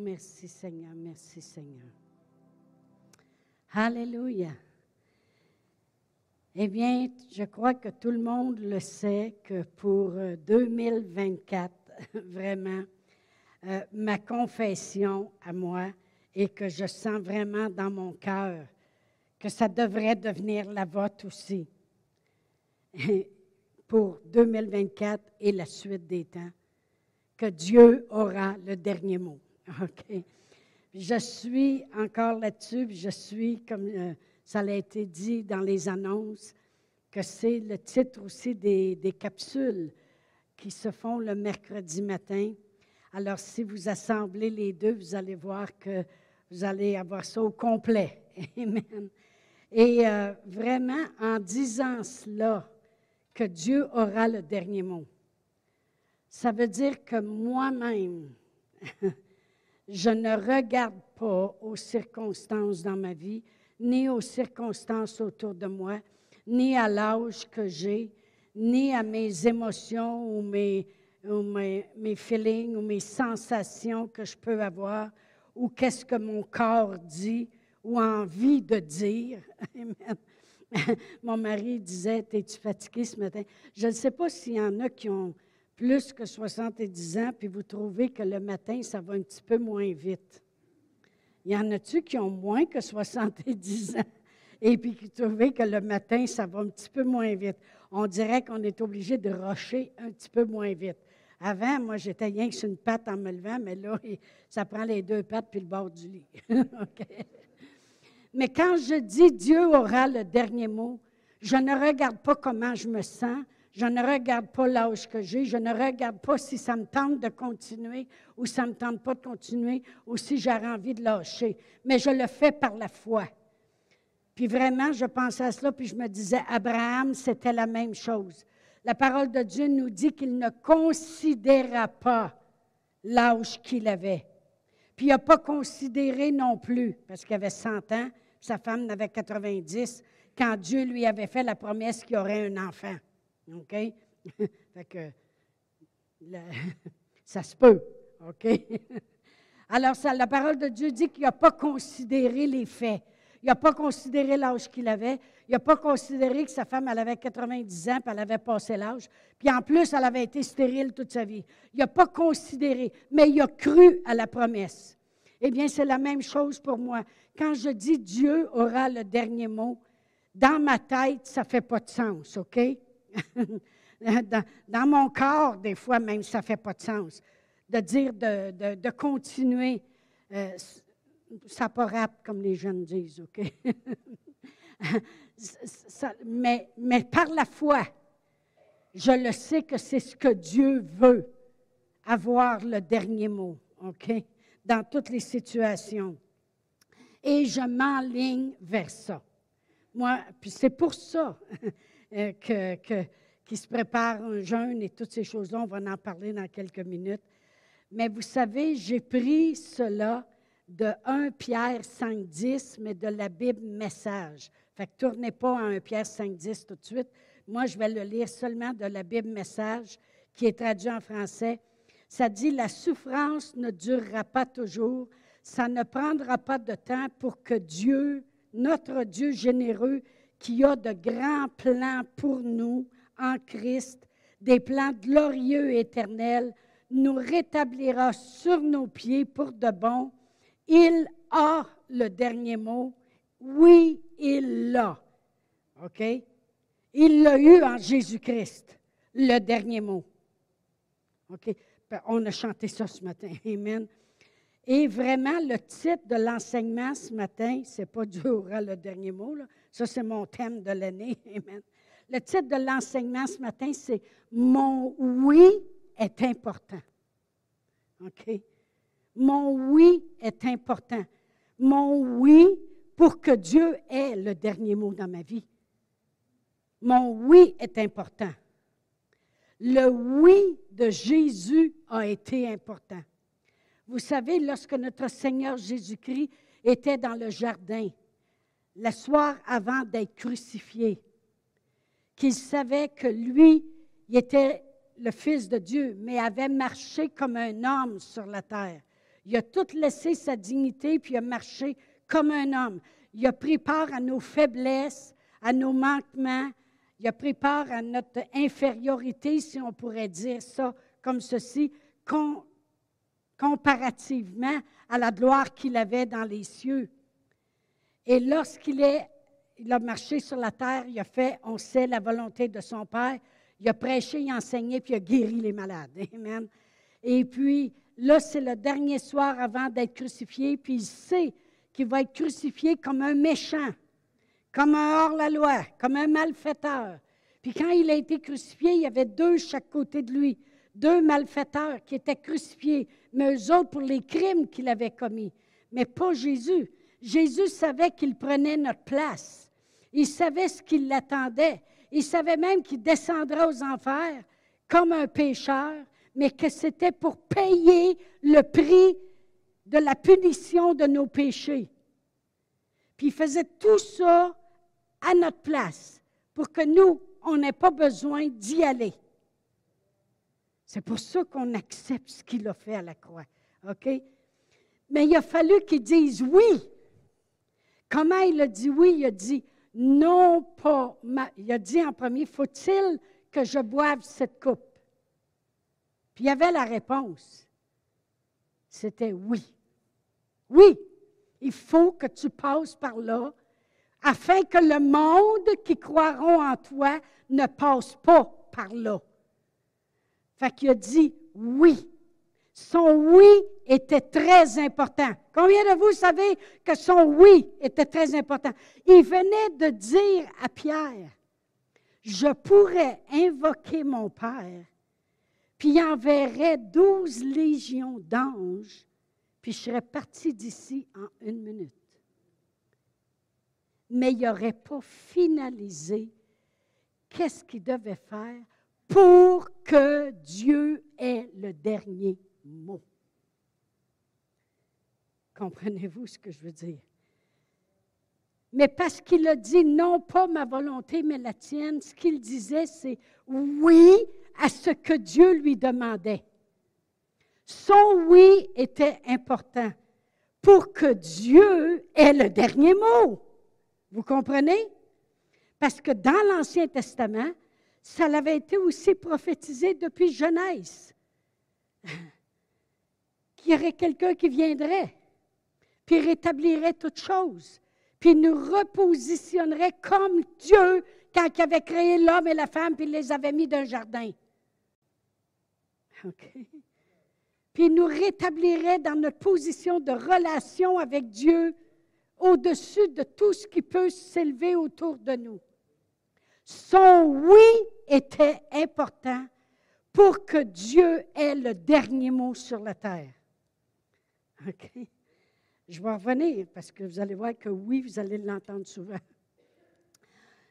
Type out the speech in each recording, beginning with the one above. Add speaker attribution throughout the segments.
Speaker 1: merci Seigneur, merci Seigneur. Alléluia. Eh bien, je crois que tout le monde le sait que pour 2024, euh, vraiment, euh, ma confession à moi et que je sens vraiment dans mon cœur que ça devrait devenir la vôtre aussi pour 2024 et la suite des temps, que Dieu aura le dernier mot. OK? Je suis encore là-dessus, je suis comme... Euh, ça a été dit dans les annonces que c'est le titre aussi des, capsules qui se font le mercredi matin. Alors, si vous assemblez les deux, vous allez voir que vous allez avoir ça au complet. Amen. Et euh, vraiment, en disant cela, que Dieu aura le dernier mot, ça veut dire que moi-même, je ne regarde pas aux circonstances dans ma vie, ni aux circonstances autour de moi, ni à l'âge que j'ai, ni à mes émotions ou mes, feelings ou mes sensations que je peux avoir, ou qu'est-ce que mon corps dit ou envie de dire. Mon mari disait, es-tu fatigué ce matin? Je ne sais pas s'il y en a qui ont plus que 70 ans, puis vous trouvez que le matin, ça va un petit peu moins vite. Il y en a-tu qui ont moins que 70 ans? Et puis qui trouvent que le matin, ça va un petit peu moins vite? On dirait qu'on est obligé de rocher un petit peu moins vite. Avant, moi, j'étais rien que sur une patte en me levant, mais là, ça prend les deux pattes puis le bord du lit. Mais quand je dis Dieu aura le dernier mot, je ne regarde pas comment je me sens, je ne regarde pas l'âge que j'ai, je ne regarde pas si ça me tente de continuer ou ça ne me tente pas de continuer ou si j'ai envie de lâcher. Mais je le fais par la foi. Puis vraiment, je pensais à cela, puis je me disais, Abraham, c'était la même chose. La parole de Dieu nous dit qu'il ne considéra pas l'âge qu'il avait. Puis il n'a pas considéré non plus, parce qu'il avait 100 ans, sa femme en avait 90, quand Dieu lui avait fait la promesse qu'il aurait un enfant. OK? fait ça se peut. OK? Alors, la parole de Dieu dit qu'il n'a pas considéré les faits. Il n'a pas considéré l'âge qu'il avait. Il n'a pas considéré que sa femme, elle avait 90 ans, puis elle avait passé l'âge. Puis en plus, elle avait été stérile toute sa vie. Il n'a pas considéré, mais il a cru à la promesse. Eh bien, c'est la même chose pour moi. Quand je dis Dieu aura le dernier mot, dans ma tête, ça ne fait pas de sens, OK? dans, mon corps, des fois même, ça ne fait pas de sens. De dire de, continuer, euh, ça pas rap, comme les jeunes disent, OK? mais, mais par la foi, je le sais que c'est ce que Dieu veut, avoir le dernier mot, OK? Dans toutes les situations. Et je m'enligne vers ça. Moi, puis c'est pour ça Euh, que, qui se prépare un jeûne et toutes ces choses-là. On va en parler dans quelques minutes. Mais vous savez, j'ai pris cela de 1 Pierre 5.10, mais de la Bible Message. Fait que tournez pas à 1 Pierre 5.10 tout de suite. Moi, je vais le lire seulement de la Bible Message, qui est traduit en français. Ça dit, la souffrance ne durera pas toujours, ça ne prendra pas de temps pour que Dieu, notre Dieu généreux, qui a de grands plans pour nous en Christ, des plans glorieux et éternels, nous rétablira sur nos pieds pour de bon. Il a le dernier mot. Oui, il l'a. OK? Il l'a eu en Jésus-Christ, le dernier mot. OK? Ben, on a chanté ça ce matin. Amen. Et vraiment, le titre de l'enseignement ce matin, c'est pas Dieu aura le dernier mot, là. Ça, c'est mon thème de l'année. Amen. Le titre de l'enseignement ce matin, c'est Mon oui est important. OK? Mon oui est important. Mon oui pour que Dieu ait le dernier mot dans ma vie. Mon oui est important. Le oui de Jésus a été important. Vous savez, lorsque notre Seigneur Jésus-Christ était dans le jardin, le soir avant d'être crucifié, qu'il savait que lui, il était le Fils de Dieu, mais avait marché comme un homme sur la terre. Il a tout laissé sa dignité, puis il a marché comme un homme. Il a pris part à nos faiblesses, à nos manquements. Il a pris part à notre infériorité, si on pourrait dire ça comme ceci, comparativement à la gloire qu'il avait dans les cieux. Et lorsqu'il est, a marché sur la terre, il a fait, on sait, la volonté de son Père. Il a prêché, il a enseigné, puis il a guéri les malades. Amen. Et puis, là, c'est le dernier soir avant d'être crucifié, puis il sait qu'il va être crucifié comme un méchant, comme un hors-la-loi, comme un malfaiteur. Puis quand il a été crucifié, il y avait deux chaque côté de lui, deux malfaiteurs qui étaient crucifiés, mais eux autres pour les crimes qu'il avait commis, mais pas Jésus. Jésus savait qu'il prenait notre place. Il savait ce qui l'attendait. Il savait même qu'il descendrait aux enfers comme un pécheur, mais que c'était pour payer le prix de la punition de nos péchés. Puis il faisait tout ça à notre place pour que nous, on n'ait pas besoin d'y aller. C'est pour ça qu'on accepte ce qu'il a fait à la croix. OK? Mais il a fallu qu'il dise oui. Comment il a dit oui? Il a dit non pas. Il a dit en premier, faut-il que je boive cette coupe? Puis il y avait la réponse. C'était oui. Oui, il faut que tu passes par là afin que le monde qui croiront en toi ne passe pas par là. Fait qu'il a dit oui. Son oui était très important. Combien de vous savez que son oui était très important? Il venait de dire à Pierre, je pourrais invoquer mon Père, puis il enverrait douze légions d'anges puis je serais parti d'ici en une minute. Mais il n'aurait pas finalisé qu'est-ce qu'il devait faire pour que Dieu ait le dernier Comprenez-vous ce que je veux dire? Mais parce qu'il a dit non pas ma volonté, mais la tienne, ce qu'il disait, c'est oui à ce que Dieu lui demandait. Son oui était important pour que Dieu ait le dernier mot. Vous comprenez? Parce que dans l'Ancien Testament, ça avait été aussi prophétisé depuis Genèse. Qu'il y aurait quelqu'un qui viendrait, puis rétablirait toutes choses, puis nous repositionnerait comme Dieu quand il avait créé l'homme et la femme, puis il les avait mis dans un jardin. OK? puis il nous rétablirait dans notre position de relation avec Dieu au-dessus de tout ce qui peut s'élever autour de nous. Son oui était important pour que Dieu ait le dernier mot sur la terre. Je vais revenir parce que vous allez voir que oui, vous allez l'entendre souvent.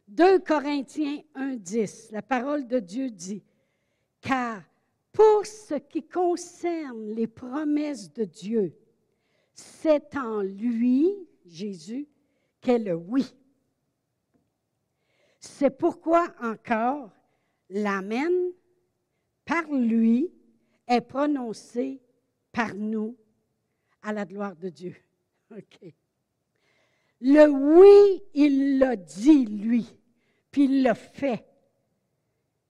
Speaker 1: 2 Corinthiens 1.10, la parole de Dieu dit, car pour ce qui concerne les promesses de Dieu, c'est en lui, Jésus, qu'est le oui. C'est pourquoi encore l'Amen, par lui, est prononcé par nous à la gloire de Dieu. Le oui, il l'a dit, lui, puis il l'a fait.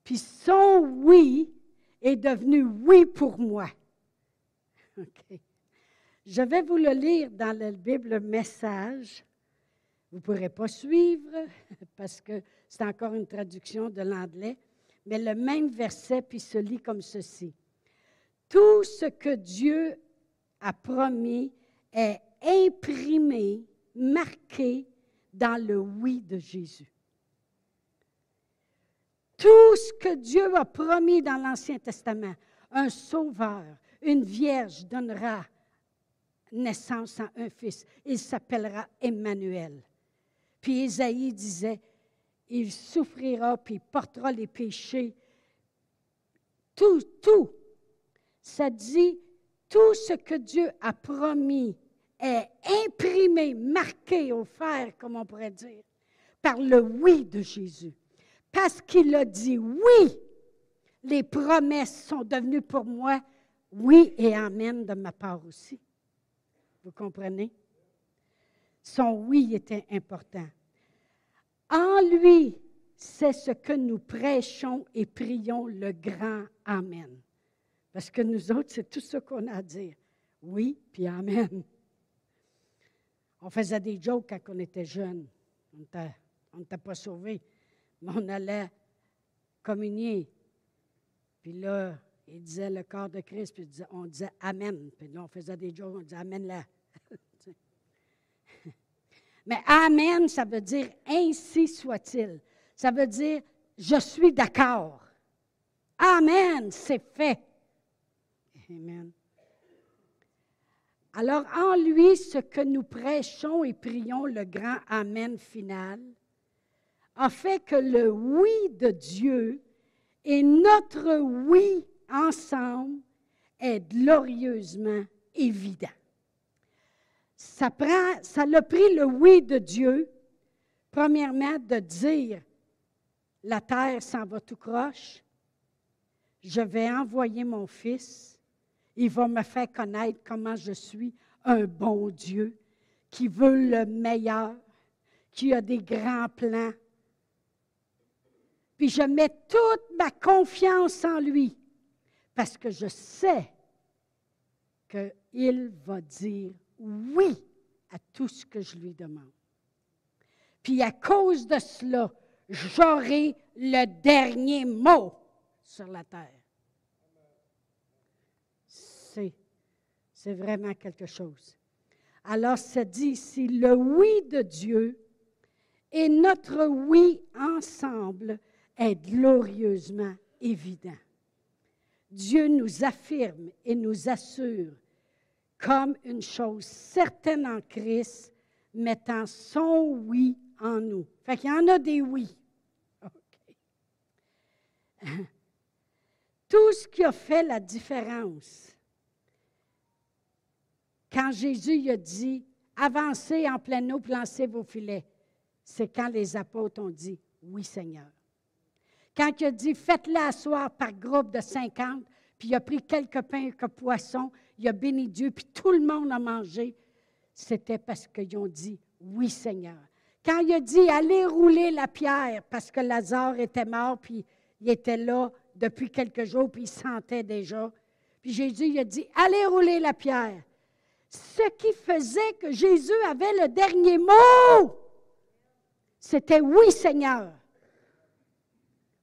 Speaker 1: Puis son oui est devenu oui pour moi. Je vais vous le lire dans la Bible Message. Vous ne pourrez pas suivre parce que c'est encore une traduction de l'anglais, mais le même verset puis se lit comme ceci. Tout ce que Dieu a promis est imprimé, marqué dans le oui de Jésus. Tout ce que Dieu a promis dans l'Ancien Testament, un sauveur, une vierge donnera naissance à un fils. Il s'appellera Emmanuel. Puis Isaïe disait, il souffrira, puis portera les péchés. Tout, tout. Ça dit, tout ce que Dieu a promis est imprimé, marqué au fer, comme on pourrait dire, par le oui de Jésus parce qu'il a dit oui, les promesses sont devenues pour moi oui et amen de ma part aussi. Vous comprenez? Son oui était important. En lui, c'est ce que nous prêchons et prions le grand Amen. Parce que nous autres, c'est tout ce qu'on a à dire. Oui, puis Amen. On faisait des jokes quand on était jeunes. On n'était pas sauvés, mais on allait communier. Puis là, il disait le corps de Christ, puis on disait Amen. Puis là, on faisait des jokes, on disait Amen là. mais Amen, ça veut dire ainsi soit-il. Ça veut dire je suis d'accord. Amen, c'est fait. Amen. Alors, en lui, ce que nous prêchons et prions, le grand Amen final, a fait que le oui de Dieu et notre oui ensemble est glorieusement évident. Ça, prend, ça a pris le oui de Dieu, premièrement, de dire la terre s'en va tout croche, je vais envoyer mon fils, il va me faire connaître comment je suis un bon Dieu qui veut le meilleur, qui a des grands plans. Puis je mets toute ma confiance en lui parce que je sais qu'il va dire oui à tout ce que je lui demande. Puis à cause de cela, j'aurai le dernier mot sur la terre. C'est, vraiment quelque chose. Alors, ça dit ici, le oui de Dieu et notre oui ensemble est glorieusement évident. Dieu nous affirme et nous assure comme une chose certaine en Christ, mettant son oui en nous. Fait qu'il y en a des oui. Tout ce qui a fait la différence, quand Jésus a dit avancez en pleine eau, lancez vos filets, c'est quand les apôtres ont dit oui, Seigneur. Quand il a dit faites-le asseoir par groupe de 50, puis il a pris quelques pains quelques poissons, il a béni Dieu, puis tout le monde a mangé, c'était parce qu'ils ont dit oui, Seigneur. Quand il a dit allez rouler la pierre parce que Lazare était mort, puis il était là depuis quelques jours, puis il sentait déjà. Puis Jésus a dit, allez rouler la pierre. Ce qui faisait que Jésus avait le dernier mot, c'était oui, Seigneur.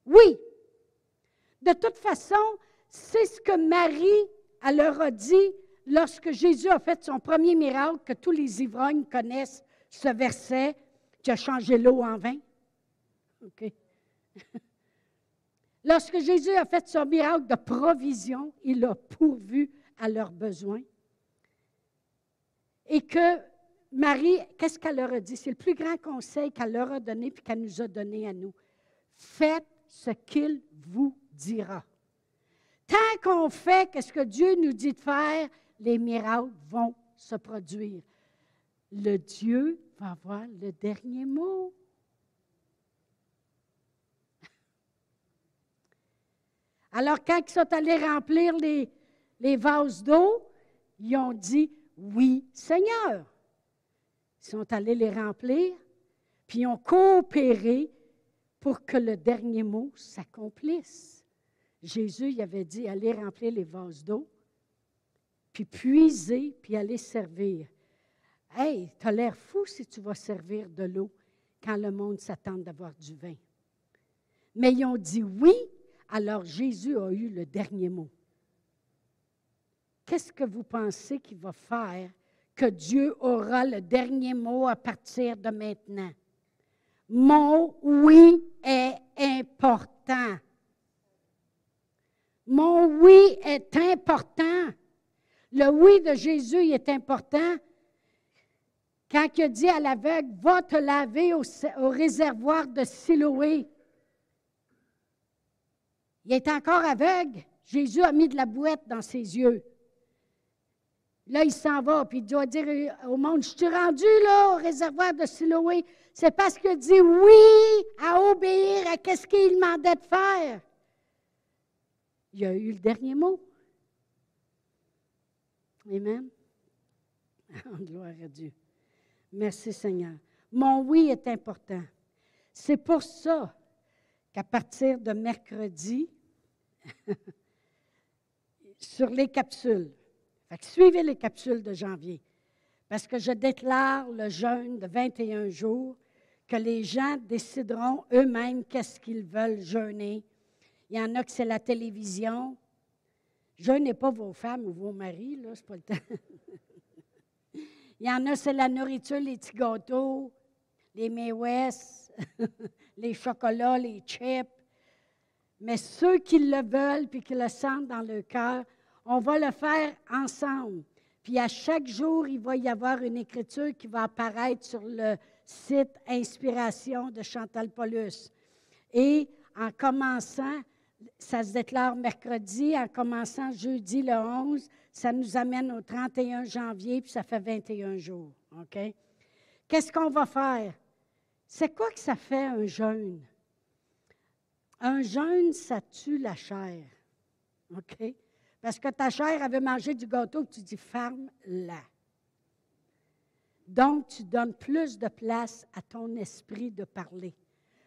Speaker 1: Oui. De toute façon, c'est ce que Marie elle leur a dit lorsque Jésus a fait son premier miracle, que tous les ivrognes connaissent ce verset qui a changé l'eau en vin. Lorsque Jésus a fait son miracle de provision, il a pourvu à leurs besoins. Et que Marie, qu'est-ce qu'elle leur a dit? C'est le plus grand conseil qu'elle leur a donné puis qu'elle nous a donné à nous. Faites ce qu'il vous dira. Tant qu'on fait ce que Dieu nous dit de faire, les miracles vont se produire. Le Dieu va avoir le dernier mot. Alors, quand ils sont allés remplir les, les vases d'eau, ils ont dit Oui, Seigneur. Ils sont allés les remplir, puis ils ont coopéré pour que le dernier mot s'accomplisse. Jésus avait dit Allez remplir les vases d'eau, puis puiser, puis aller servir. Hey, tu as l'air fou si tu vas servir de l'eau quand le monde s'attend d'avoir du vin. Mais ils ont dit oui alors Jésus a eu le dernier mot. Qu'est-ce que vous pensez qu'il va faire que Dieu aura le dernier mot à partir de maintenant? Mon oui est important. Mon oui est important. Le oui de Jésus est important. Quand il a dit à l'aveugle, va te laver au, réservoir de Siloé, il est encore aveugle. Jésus a mis de la boîte dans ses yeux. Là, il s'en va, puis il doit dire au monde, je suis rendu là au réservoir de Siloé. C'est parce qu'il dit oui à obéir à ce qu'il demandait de faire. Il a eu le dernier mot. Amen. Gloire à Dieu. Merci Seigneur. Mon oui est important. C'est pour ça qu'à partir de mercredi, sur les capsules, suivez les capsules de janvier, parce que je déclare le jeûne de 21 jours, que les gens décideront eux-mêmes qu'est-ce qu'ils veulent jeûner. Il y en a que c'est la télévision. Jeûnez pas vos femmes ou vos maris, là, c'est pas le temps. Il y en a, c'est la nourriture, les petits gâteaux, les May les chocolats, les chips. Mais ceux qui le veulent puis qui le sentent dans leur cœur, on va le faire ensemble. Puis à chaque jour, il va y avoir une écriture qui va apparaître sur le site Inspiration de Chantal Paulus. Et en commençant, ça se déclare mercredi, en commençant jeudi le 11, ça nous amène au 31 janvier, puis ça fait 21 jours. OK? Qu'est-ce qu'on va faire? C'est quoi que ça fait un jeûne? Un jeûne, ça tue la chair. OK? Parce que ta chair avait mangé du gâteau, tu dis ferme-la. Donc, tu donnes plus de place à ton esprit de parler.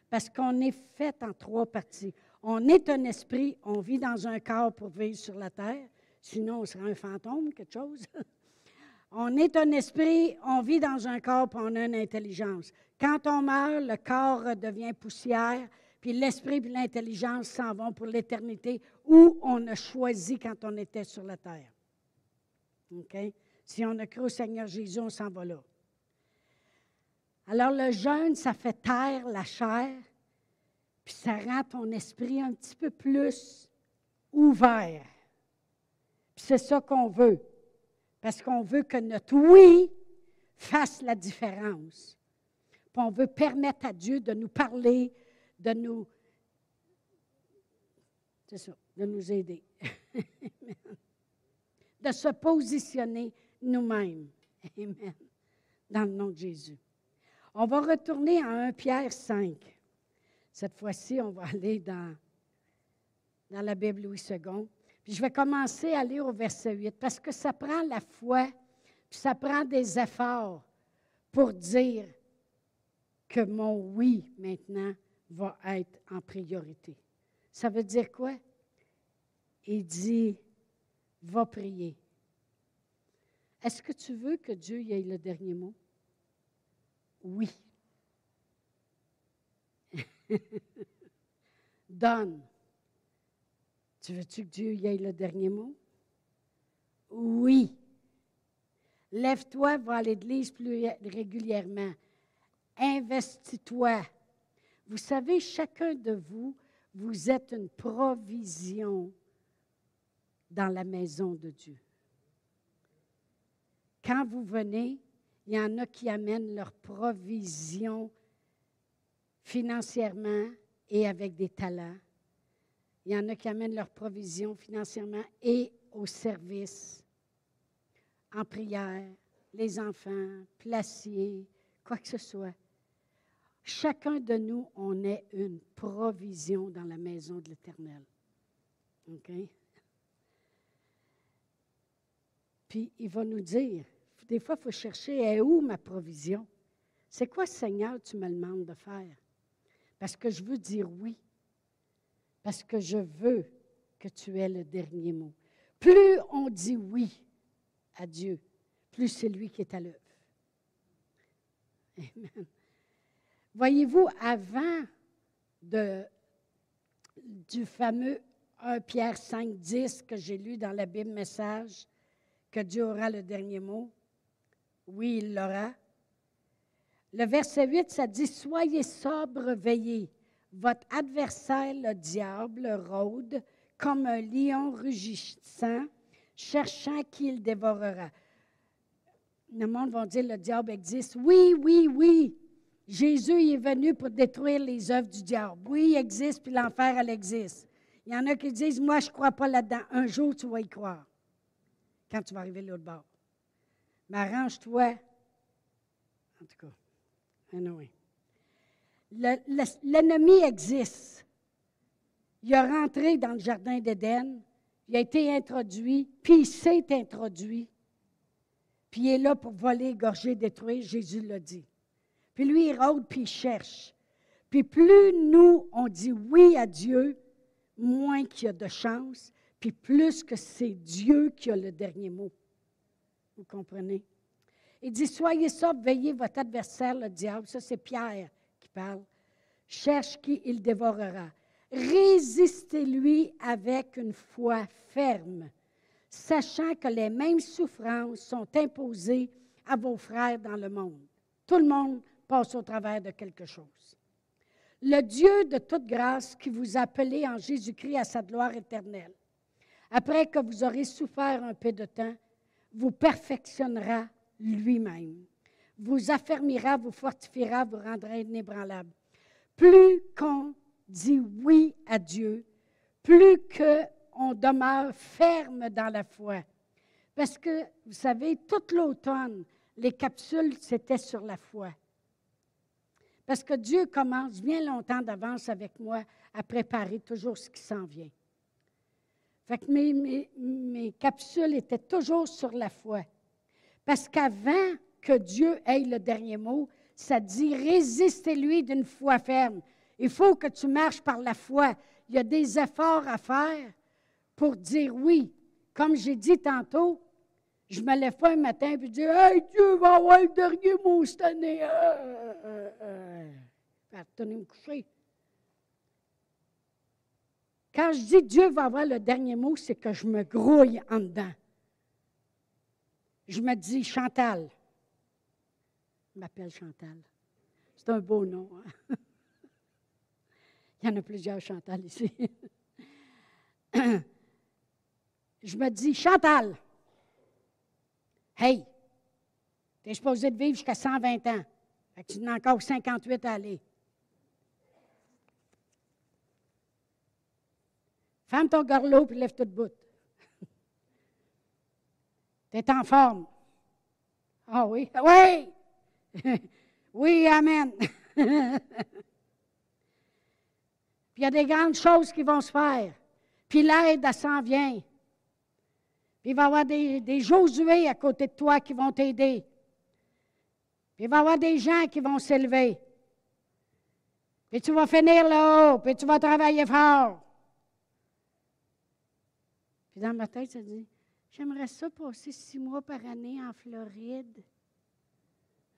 Speaker 1: Parce qu'on est fait en trois parties. On est un esprit, on vit dans un corps pour vivre sur la terre. Sinon, on serait un fantôme, quelque chose. on est un esprit, on vit dans un corps, puis on a une intelligence. Quand on meurt, le corps devient poussière, puis l'esprit et l'intelligence s'en vont pour l'éternité où on a choisi quand on était sur la terre. OK? Si on a cru au Seigneur Jésus, on s'en va là. Alors le jeûne, ça fait taire la chair, puis ça rend ton esprit un petit peu plus ouvert. Puis c'est ça qu'on veut, parce qu'on veut que notre oui fasse la différence on veut permettre à Dieu de nous parler, de nous, c'est ça, de nous aider. de se positionner nous-mêmes. Amen. Dans le nom de Jésus. On va retourner à 1 Pierre 5. Cette fois-ci, on va aller dans, la Bible Louis II. Puis je vais commencer à lire au verset 8 parce que ça prend la foi, puis ça prend des efforts pour dire que mon oui maintenant va être en priorité. Ça veut dire quoi? Il dit, va prier. Est-ce que tu veux que Dieu y ait le dernier mot? Oui. Donne. Tu veux-tu que Dieu y ait le dernier mot? Oui. Lève-toi, va à l'église plus régulièrement. Investis-toi. Vous savez, chacun de vous, vous êtes une provision dans la maison de Dieu. Quand vous venez, il y en a qui amènent leur provision financièrement et avec des talents. Il y en a qui amènent leur provision financièrement et au service, en prière, les enfants, placiers, quoi que ce soit. Chacun de nous, on est une provision dans la maison de l'Éternel. OK? Puis il va nous dire, des fois, il faut chercher, est où ma provision? C'est quoi, Seigneur, tu me demandes de faire? Parce que je veux dire oui. Parce que je veux que tu aies le dernier mot. Plus on dit oui à Dieu, plus c'est lui qui est à l'œuvre. Amen. Voyez-vous, avant du fameux 1 Pierre 5, 10 que j'ai lu dans la Bible Message, que Dieu aura le dernier mot, oui, il l'aura. Le verset 8, ça dit Soyez sobre, veillez. Votre adversaire, le diable, rôde comme un lion rugissant, cherchant qui il dévorera. Le monde va dire le diable existe. Oui, oui, oui. Jésus est venu pour détruire les œuvres du diable. Oui, il existe, puis l'enfer, elle existe. Il y en a qui disent, moi, je ne crois pas là-dedans. Un jour, tu vas y croire, quand tu vas arriver de l'autre bord. Mais arrange-toi. En tout cas, anyway. L'ennemi existe. Il a rentré dans le jardin d'Éden, il a été introduit, puis il s'est introduit puis il est là pour voler, égorger, détruire, Jésus l'a dit. Puis lui, il rôde, puis il cherche. Puis plus nous, on dit oui à Dieu, moins qu'il y a de chance, puis plus que c'est Dieu qui a le dernier mot. Vous comprenez? Il dit, soyez sobres, veillez votre adversaire, le diable. Ça, c'est Pierre qui parle. Cherche qui il dévorera. Résistez-lui avec une foi ferme, sachant que les mêmes souffrances sont imposées à vos frères dans le monde. Tout le monde passe au travers de quelque chose. Le Dieu de toute grâce qui vous a appelé en Jésus-Christ à sa gloire éternelle, après que vous aurez souffert un peu de temps, vous perfectionnera lui-même, vous affermira, vous fortifiera, vous rendra inébranlable. Plus qu'on dit oui à Dieu, plus qu'on demeure ferme dans la foi. Parce que, vous savez, toute l'automne, les capsules, c'était sur la foi. Parce que Dieu commence bien longtemps d'avance avec moi à préparer toujours ce qui s'en vient. Fait que mes, mes, capsules étaient toujours sur la foi. Parce qu'avant que Dieu ait le dernier mot, ça dit résistez-lui d'une foi ferme. Il faut que tu marches par la foi. Il y a des efforts à faire pour dire oui. Comme j'ai dit tantôt, je me lève pas un matin et je dis Hey, Dieu va avoir le dernier mot cette année. Euh, euh, euh. me coucher. Quand je dis Dieu va avoir le dernier mot, c'est que je me grouille en dedans. Je me dis Chantal. Je m'appelle Chantal. C'est un beau nom. Hein? Il y en a plusieurs Chantal ici. je me dis, Chantal, hey, tu es supposé de vivre jusqu'à 120 ans. Tu en as encore 58 à aller. Ferme ton gorlot puis lève toute bout. tu es en forme. Ah oui? Oui! oui, Amen. il y a des grandes choses qui vont se faire. Puis l'aide, elle s'en vient. Puis il va y avoir des, Josué à côté de toi qui vont t'aider. Puis il va y avoir des gens qui vont s'élever. Puis tu vas finir là-haut, puis tu vas travailler fort. Puis dans ma tête, ça dit, j'aimerais ça passer six mois par année en Floride.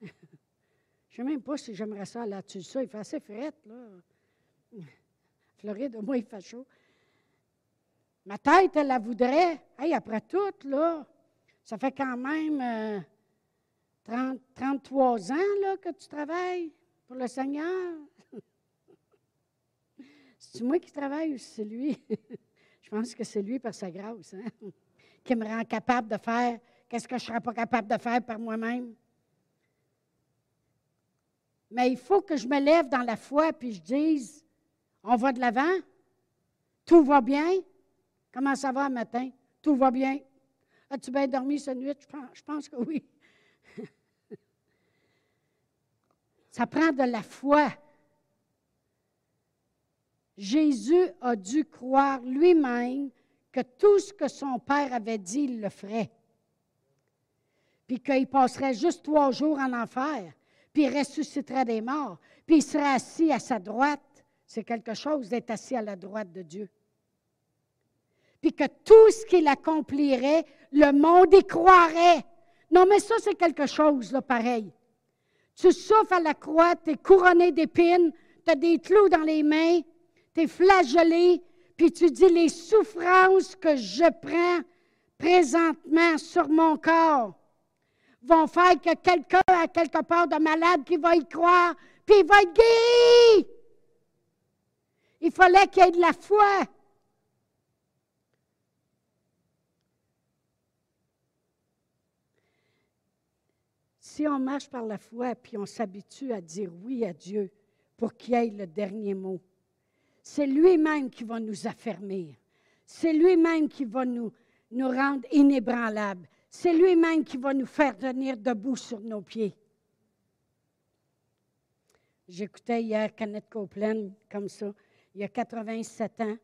Speaker 1: Je ne sais même pas si j'aimerais ça là-dessus. Ça, il fait assez fret, là. Floride, au moins, il fait chaud. Ma tête, elle la voudrait. Hey, après tout, là, ça fait quand même 30, euh, 33 ans là, que tu travailles pour le Seigneur. c'est moi qui travaille ou c'est lui? je pense que c'est lui par sa grâce, hein? qui me rend capable de faire qu'est-ce que je ne serais pas capable de faire par moi-même. Mais il faut que je me lève dans la foi puis je dise on va de l'avant? Tout va bien? Comment ça va matin? Tout va bien? As-tu bien dormi cette nuit? Je pense, je pense que oui. ça prend de la foi. Jésus a dû croire lui-même que tout ce que son Père avait dit, il le ferait. Puis qu'il passerait juste trois jours en enfer, puis il ressusciterait des morts, puis il serait assis à sa droite c'est quelque chose d'être assis à la droite de Dieu. Puis que tout ce qu'il accomplirait, le monde y croirait. Non, mais ça, c'est quelque chose, là, pareil. Tu souffres à la croix, tu es couronné d'épines, tu as des clous dans les mains, tu es flagellé, puis tu dis les souffrances que je prends présentement sur mon corps vont faire que quelqu'un a quelque part de malade qui va y croire, puis il va être guéri. Il fallait qu'il y ait de la foi. Si on marche par la foi puis on s'habitue à dire oui à Dieu pour qu'il ait le dernier mot, c'est lui-même qui va nous affermir. C'est lui-même qui va nous, rendre inébranlables. C'est lui-même qui va nous faire tenir debout sur nos pieds. J'écoutais hier Kenneth Copeland comme ça il a 87 ans,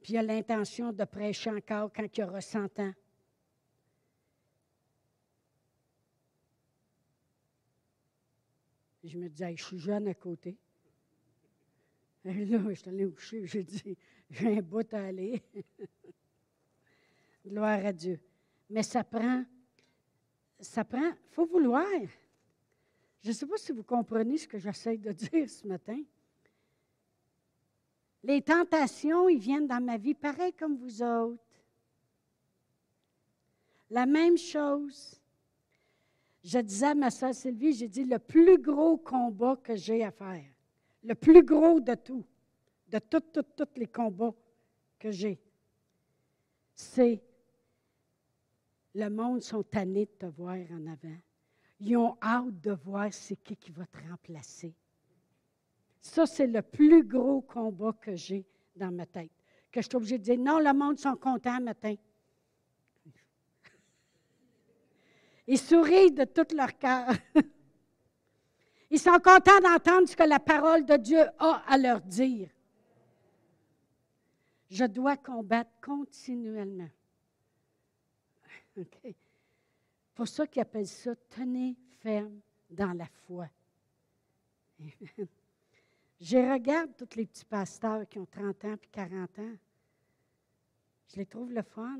Speaker 1: puis il a l'intention de prêcher encore quand il aura 100 ans. Je me disais, je suis jeune à côté. Et là, je suis allée coucher, j'ai dit, j'ai un bout à aller. Gloire à Dieu. Mais ça prend, ça prend, il faut vouloir. Je ne sais pas si vous comprenez ce que j'essaie de dire ce matin. Les tentations, ils viennent dans ma vie pareil comme vous autres. La même chose. Je disais à ma soeur Sylvie, j'ai dit le plus gros combat que j'ai à faire, le plus gros de tout, de tous, tous, tous les combats que j'ai, c'est le monde sont tannés de te voir en avant. Ils ont hâte de voir c'est qui qui va te remplacer. Ça, c'est le plus gros combat que j'ai dans ma tête. Que je suis obligée de dire, non, le monde sont contents matin. Ils sourient de tout leur cœur. Ils sont contents d'entendre ce que la parole de Dieu a à leur dire. Je dois combattre continuellement. Pour ça qu'ils appellent ça tenez ferme dans la foi. Je regarde tous les petits pasteurs qui ont 30 ans puis 40 ans. Je les trouve le fun.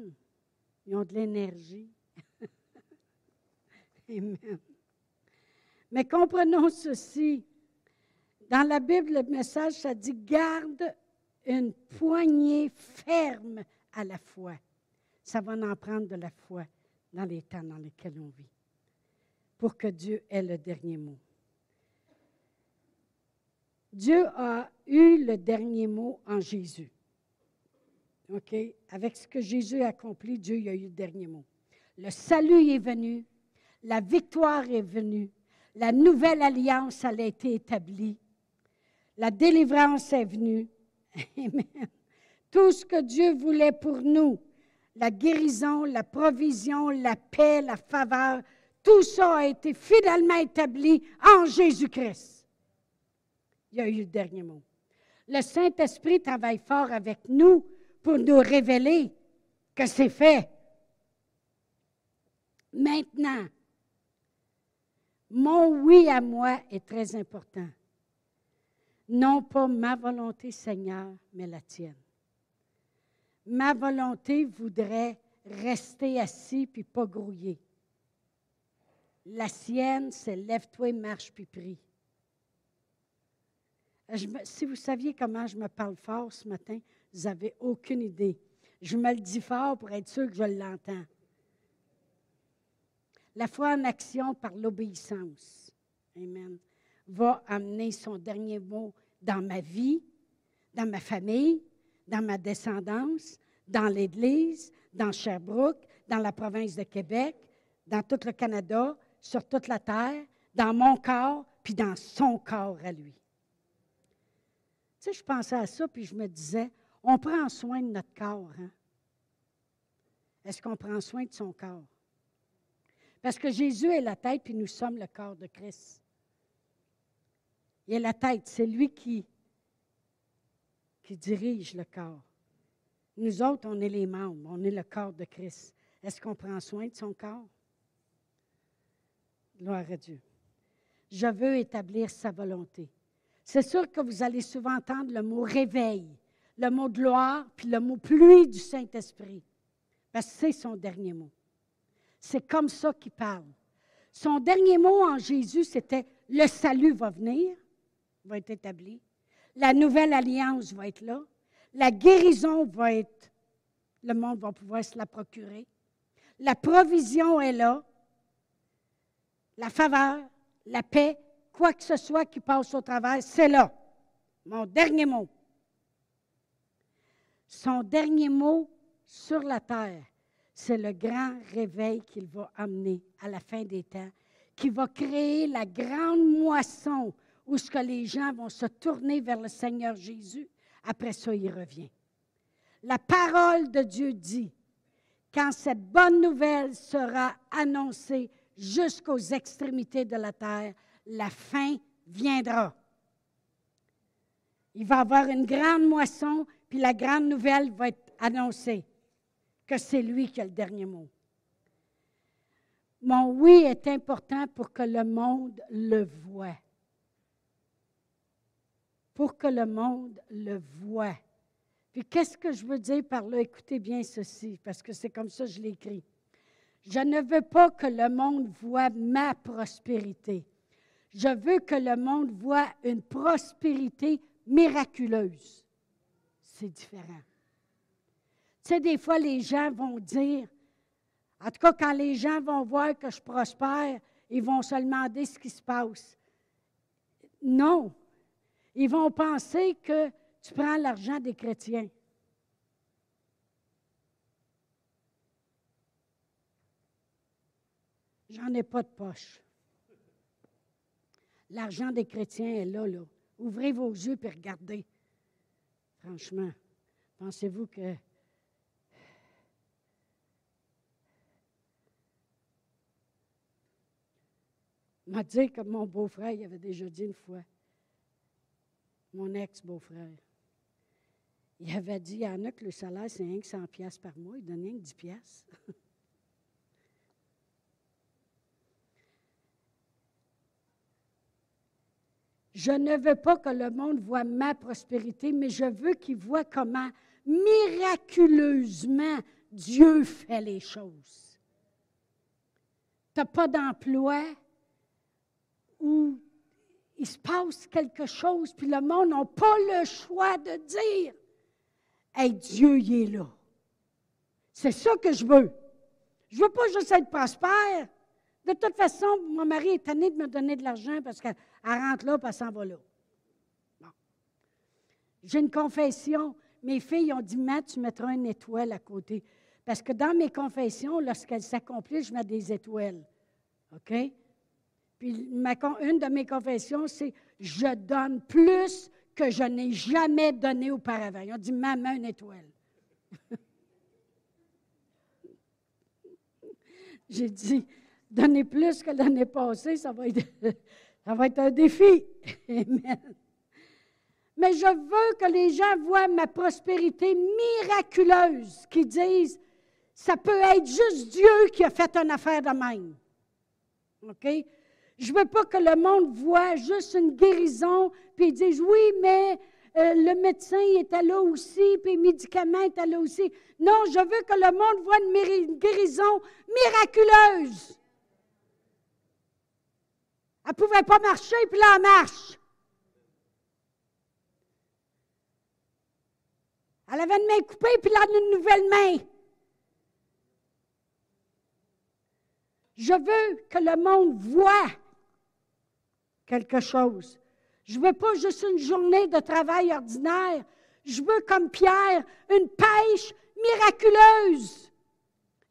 Speaker 1: Ils ont de l'énergie. Amen. Mais comprenons ceci. Dans la Bible, le message, ça dit garde une poignée ferme à la foi. Ça va en prendre de la foi dans les temps dans lesquels on vit, pour que Dieu ait le dernier mot. Dieu a eu le dernier mot en Jésus. OK? Avec ce que Jésus a accompli, Dieu a eu le dernier mot. Le salut est venu, la victoire est venue, la nouvelle alliance a été établie, la délivrance est venue. Amen. Tout ce que Dieu voulait pour nous, la guérison, la provision, la paix, la faveur, tout ça a été fidèlement établi en Jésus-Christ. Il y a eu le dernier mot. Le Saint-Esprit travaille fort avec nous pour nous révéler que c'est fait. Maintenant, mon oui à moi est très important. Non pas ma volonté, Seigneur, mais la tienne. Ma volonté voudrait rester assis puis pas grouiller. La sienne, c'est lève-toi, marche puis prie. si vous saviez comment je me parle fort ce matin, vous n'avez aucune idée. Je me le dis fort pour être sûr que je l'entends. La foi en action par l'obéissance, Amen, va amener son dernier mot dans ma vie, dans ma famille, dans ma descendance, dans l'Église, dans Sherbrooke, dans la province de Québec, dans tout le Canada, sur toute la terre, dans mon corps, puis dans son corps à lui. Tu sais, je pensais à ça, puis je me disais, on prend soin de notre corps. Hein? Est-ce qu'on prend soin de son corps? Parce que Jésus est la tête, puis nous sommes le corps de Christ. Il est la tête, c'est lui qui, qui dirige le corps. Nous autres, on est les membres, on est le corps de Christ. Est-ce qu'on prend soin de son corps? Gloire à Dieu. Je veux établir sa volonté. C'est sûr que vous allez souvent entendre le mot réveil, le mot gloire, puis le mot pluie du Saint-Esprit, parce que c'est son dernier mot. C'est comme ça qu'il parle. Son dernier mot en Jésus, c'était le salut va venir, va être établi. La nouvelle alliance va être là. La guérison va être, le monde va pouvoir se la procurer. La provision est là. La faveur, la paix, quoi que ce soit qui passe au travers, c'est là. Mon dernier mot. Son dernier mot sur la terre, c'est le grand réveil qu'il va amener à la fin des temps, qui va créer la grande moisson où ce que les gens vont se tourner vers le Seigneur Jésus. Après ça, il revient. La parole de Dieu dit, quand cette bonne nouvelle sera annoncée jusqu'aux extrémités de la terre, la fin viendra. Il va y avoir une grande moisson, puis la grande nouvelle va être annoncée que c'est lui qui a le dernier mot. Mon oui est important pour que le monde le voie. pour que le monde le voie. Puis qu'est-ce que je veux dire par là? Écoutez bien ceci, parce que c'est comme ça que je l'écris. Je ne veux pas que le monde voie ma prospérité. Je veux que le monde voie une prospérité miraculeuse. C'est différent. Tu sais, des fois, les gens vont dire, en tout cas, quand les gens vont voir que je prospère, ils vont se demander ce qui se passe. Non. Ils vont penser que tu prends l'argent des chrétiens. J'en ai pas de poche. L'argent des chrétiens est là, là. Ouvrez vos yeux et regardez. Franchement, pensez-vous que m'a dit comme mon beau-frère, il avait déjà dit une fois, mon ex-beau-frère, il avait dit, il y que le salaire, c'est rien que 100 pièces par mois, il donne rien que 10 pièces. Je ne veux pas que le monde voit ma prospérité, mais je veux qu'il voit comment miraculeusement Dieu fait les choses. Tu n'as pas d'emploi où il se passe quelque chose, puis le monde n'a pas le choix de dire Hey, Dieu, il est là. C'est ça que je veux. Je veux pas juste être prospère. De toute façon, mon mari est tanné de me donner de l'argent parce qu'elle rentre là et elle s'en va là. Bon. J'ai une confession. Mes filles ont dit Matt, tu mettras une étoile à côté. Parce que dans mes confessions, lorsqu'elles s'accomplissent, je mets des étoiles. OK? Une de mes confessions, c'est Je donne plus que je n'ai jamais donné auparavant. Ils ont dit Maman, une étoile. J'ai dit Donner plus que l'année passée, ça va, être, un défi. Amen. Mais je veux que les gens voient ma prospérité miraculeuse, qu'ils disent, ça peut être juste Dieu qui a fait une affaire de même. OK? Je ne veux pas que le monde voit juste une guérison, puis disent, oui, mais euh, le médecin était là aussi, puis les médicaments étaient là aussi. Non, je veux que le monde voit une guérison miraculeuse. Elle ne pouvait pas marcher, puis là, elle marche. Elle avait une main coupée, puis là, une nouvelle main. Je veux que le monde voit quelque chose. Je ne veux pas juste une journée de travail ordinaire. Je veux, comme Pierre, une pêche miraculeuse.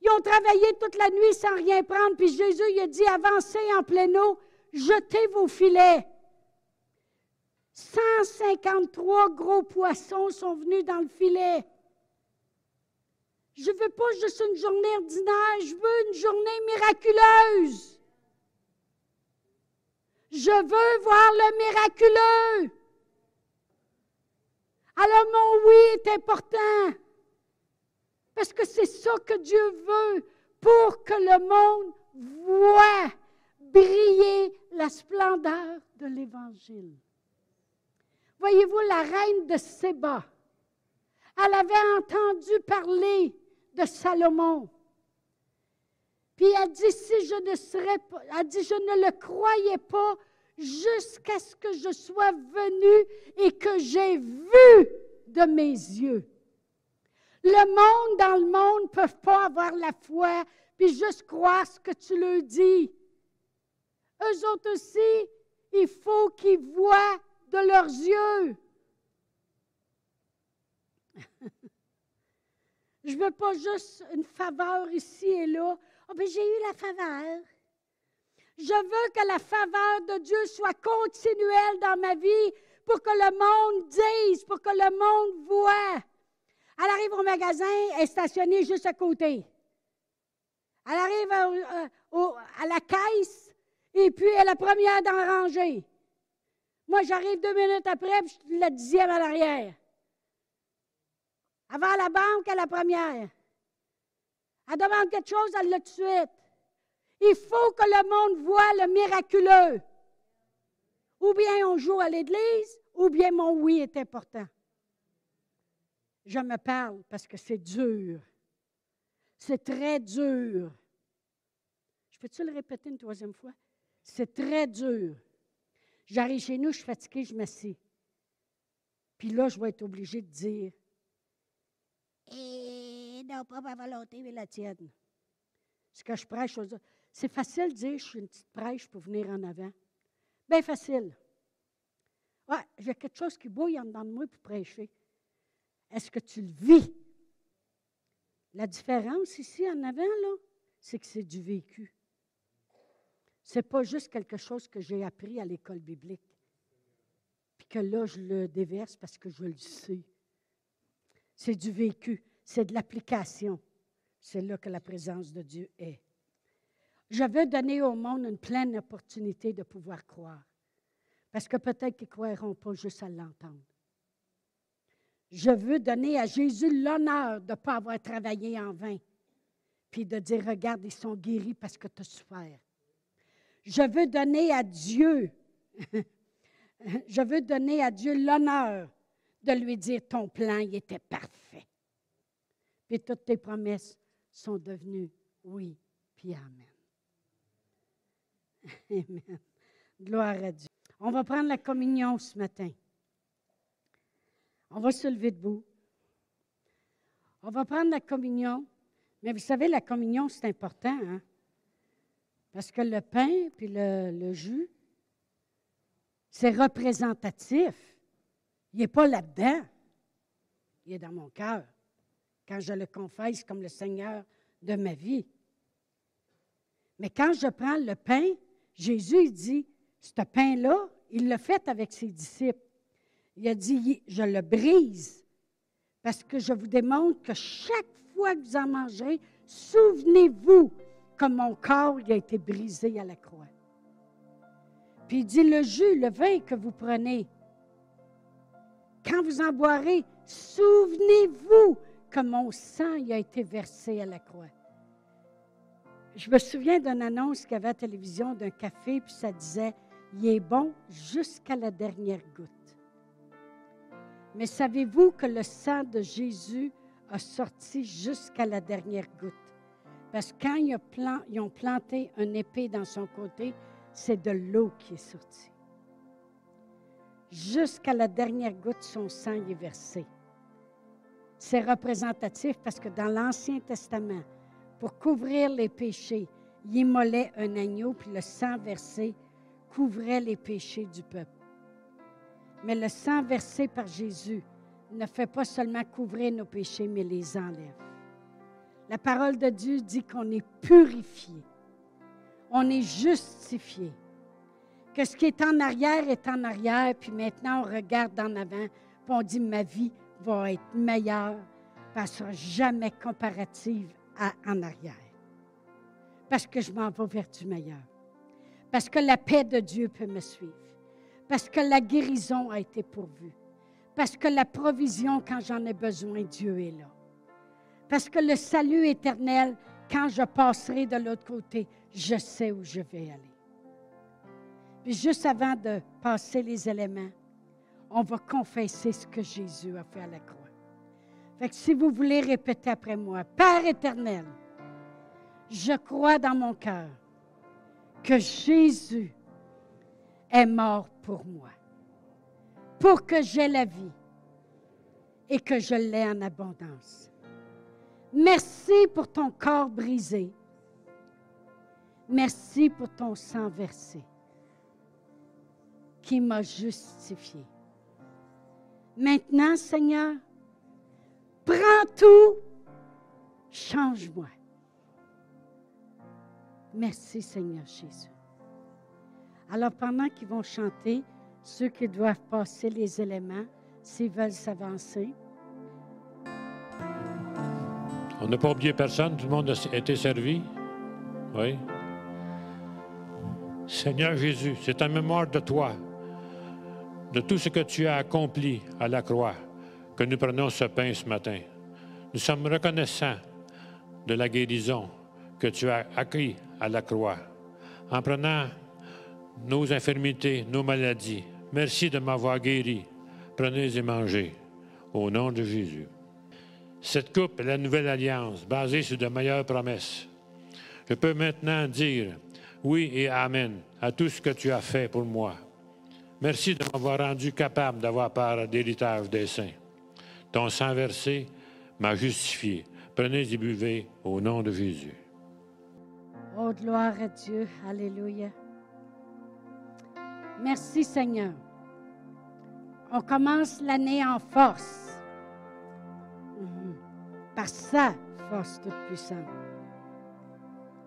Speaker 1: Ils ont travaillé toute la nuit sans rien prendre, puis Jésus il a dit avancez en pleine eau, jetez vos filets. 153 gros poissons sont venus dans le filet. Je ne veux pas juste une journée ordinaire, je veux une journée miraculeuse. Je veux voir le miraculeux. Alors mon oui est important. Parce que c'est ça que Dieu veut pour que le monde voit briller la splendeur de l'Évangile. Voyez-vous, la reine de Séba, elle avait entendu parler de Salomon. Puis elle dit, si je ne dit, je ne le croyais pas jusqu'à ce que je sois venu et que j'ai vu de mes yeux. Le monde dans le monde ne peut pas avoir la foi puis juste croire ce que tu leur dis. Eux autres aussi, il faut qu'ils voient de leurs yeux. Je ne veux pas juste une faveur ici et là. Oh, j'ai eu la faveur. Je veux que la faveur de Dieu soit continuelle dans ma vie pour que le monde dise, pour que le monde voit. Elle arrive au magasin, elle est stationnée juste à côté. Elle arrive à, la caisse, et puis elle est la première d'en ranger. Moi, j'arrive deux minutes après, puis je suis la dixième à l'arrière. Avant la banque, elle est la première. Elle demande quelque chose, elle l'a tout de suite. Il faut que le monde voit le miraculeux. Ou bien on joue à l'église, ou bien mon oui est important? Je me parle parce que c'est dur. C'est très dur. Je peux-tu le répéter une troisième fois? C'est très dur. J'arrive chez nous, je suis fatiguée, je m'assieds. Puis là, je vais être obligée de dire Et non, pas ma volonté, mais la tienne. Ce que je prêche. C'est facile de dire je suis une petite prêche pour venir en avant. Bien facile. Ouais, j'ai quelque chose qui bouille en dedans de moi pour prêcher. Est-ce que tu le vis? La différence ici en avant, là, c'est que c'est du vécu. Ce n'est pas juste quelque chose que j'ai appris à l'école biblique, puis que là, je le déverse parce que je le sais. C'est du vécu, c'est de l'application. C'est là que la présence de Dieu est. Je veux donner au monde une pleine opportunité de pouvoir croire. Parce que peut-être qu'ils ne croiront pas juste à l'entendre. Je veux donner à Jésus l'honneur de ne pas avoir travaillé en vain, puis de dire, regarde, ils sont guéris parce que tu as souffert. Je veux donner à Dieu, je veux donner à Dieu l'honneur de lui dire, ton plan, il était parfait. Puis toutes tes promesses sont devenues oui, puis amen. Amen. Gloire à Dieu. On va prendre la communion ce matin. On va se lever debout. On va prendre la communion. Mais vous savez, la communion, c'est important, hein? Parce que le pain puis le, le jus, c'est représentatif. Il n'est pas là-dedans. Il est dans mon cœur. Quand je le confesse comme le Seigneur de ma vie. Mais quand je prends le pain, Jésus dit, ce pain-là, il l'a fait avec ses disciples. Il a dit, je le brise parce que je vous démontre que chaque fois que vous en mangerez, souvenez-vous que mon corps a été brisé à la croix. Puis il dit, le jus, le vin que vous prenez, quand vous en boirez, souvenez-vous que mon sang a été versé à la croix. Je me souviens d'une annonce qu'il y avait à la télévision d'un café, puis ça disait Il est bon jusqu'à la dernière goutte. Mais savez-vous que le sang de Jésus a sorti jusqu'à la dernière goutte? Parce que quand ils ont planté un épée dans son côté, c'est de l'eau qui est sortie. Jusqu'à la dernière goutte, son sang est versé. C'est représentatif parce que dans l'Ancien Testament, pour couvrir les péchés. Il immolait un agneau, puis le sang versé couvrait les péchés du peuple. Mais le sang versé par Jésus ne fait pas seulement couvrir nos péchés, mais les enlève. La parole de Dieu dit qu'on est purifié, on est justifié, que ce qui est en arrière est en arrière, puis maintenant on regarde en avant, puis on dit ma vie va être meilleure, ne sera jamais comparative en arrière. Parce que je m'en vais vers du meilleur. Parce que la paix de Dieu peut me suivre. Parce que la guérison a été pourvue. Parce que la provision, quand j'en ai besoin, Dieu est là. Parce que le salut éternel, quand je passerai de l'autre côté, je sais où je vais aller. Puis juste avant de passer les éléments, on va confesser ce que Jésus a fait à la croix. Fait que si vous voulez répéter après moi, Père éternel, je crois dans mon cœur que Jésus est mort pour moi, pour que j'aie la vie et que je l'ai en abondance. Merci pour ton corps brisé. Merci pour ton sang versé qui m'a justifié. Maintenant, Seigneur, Prends tout, change-moi. Merci Seigneur Jésus. Alors pendant qu'ils vont chanter, ceux qui doivent passer les éléments, s'ils veulent s'avancer.
Speaker 2: On n'a pas oublié personne, tout le monde a été servi. Oui. Seigneur Jésus, c'est en mémoire de toi, de tout ce que tu as accompli à la croix que nous prenons ce pain ce matin. Nous sommes reconnaissants de la guérison que tu as acquis à la croix. En prenant nos infirmités, nos maladies, Merci de m'avoir guéri. Prenez et mangez. Au nom de Jésus. Cette coupe est la nouvelle alliance basée sur de meilleures promesses. Je peux maintenant dire oui et Amen à tout ce que tu as fait pour moi. Merci de m'avoir rendu capable d'avoir part d'héritage des saints. Ton sang versé m'a justifié. Prenez et buvez au nom de Jésus.
Speaker 1: Oh, gloire à Dieu. Alléluia. Merci Seigneur. On commence l'année en force. Mhm. Par sa force toute puissante.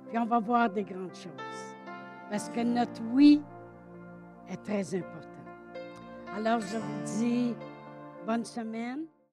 Speaker 1: Puis on va voir des grandes choses. Parce que notre oui est très important. Alors je vous dis bonne semaine.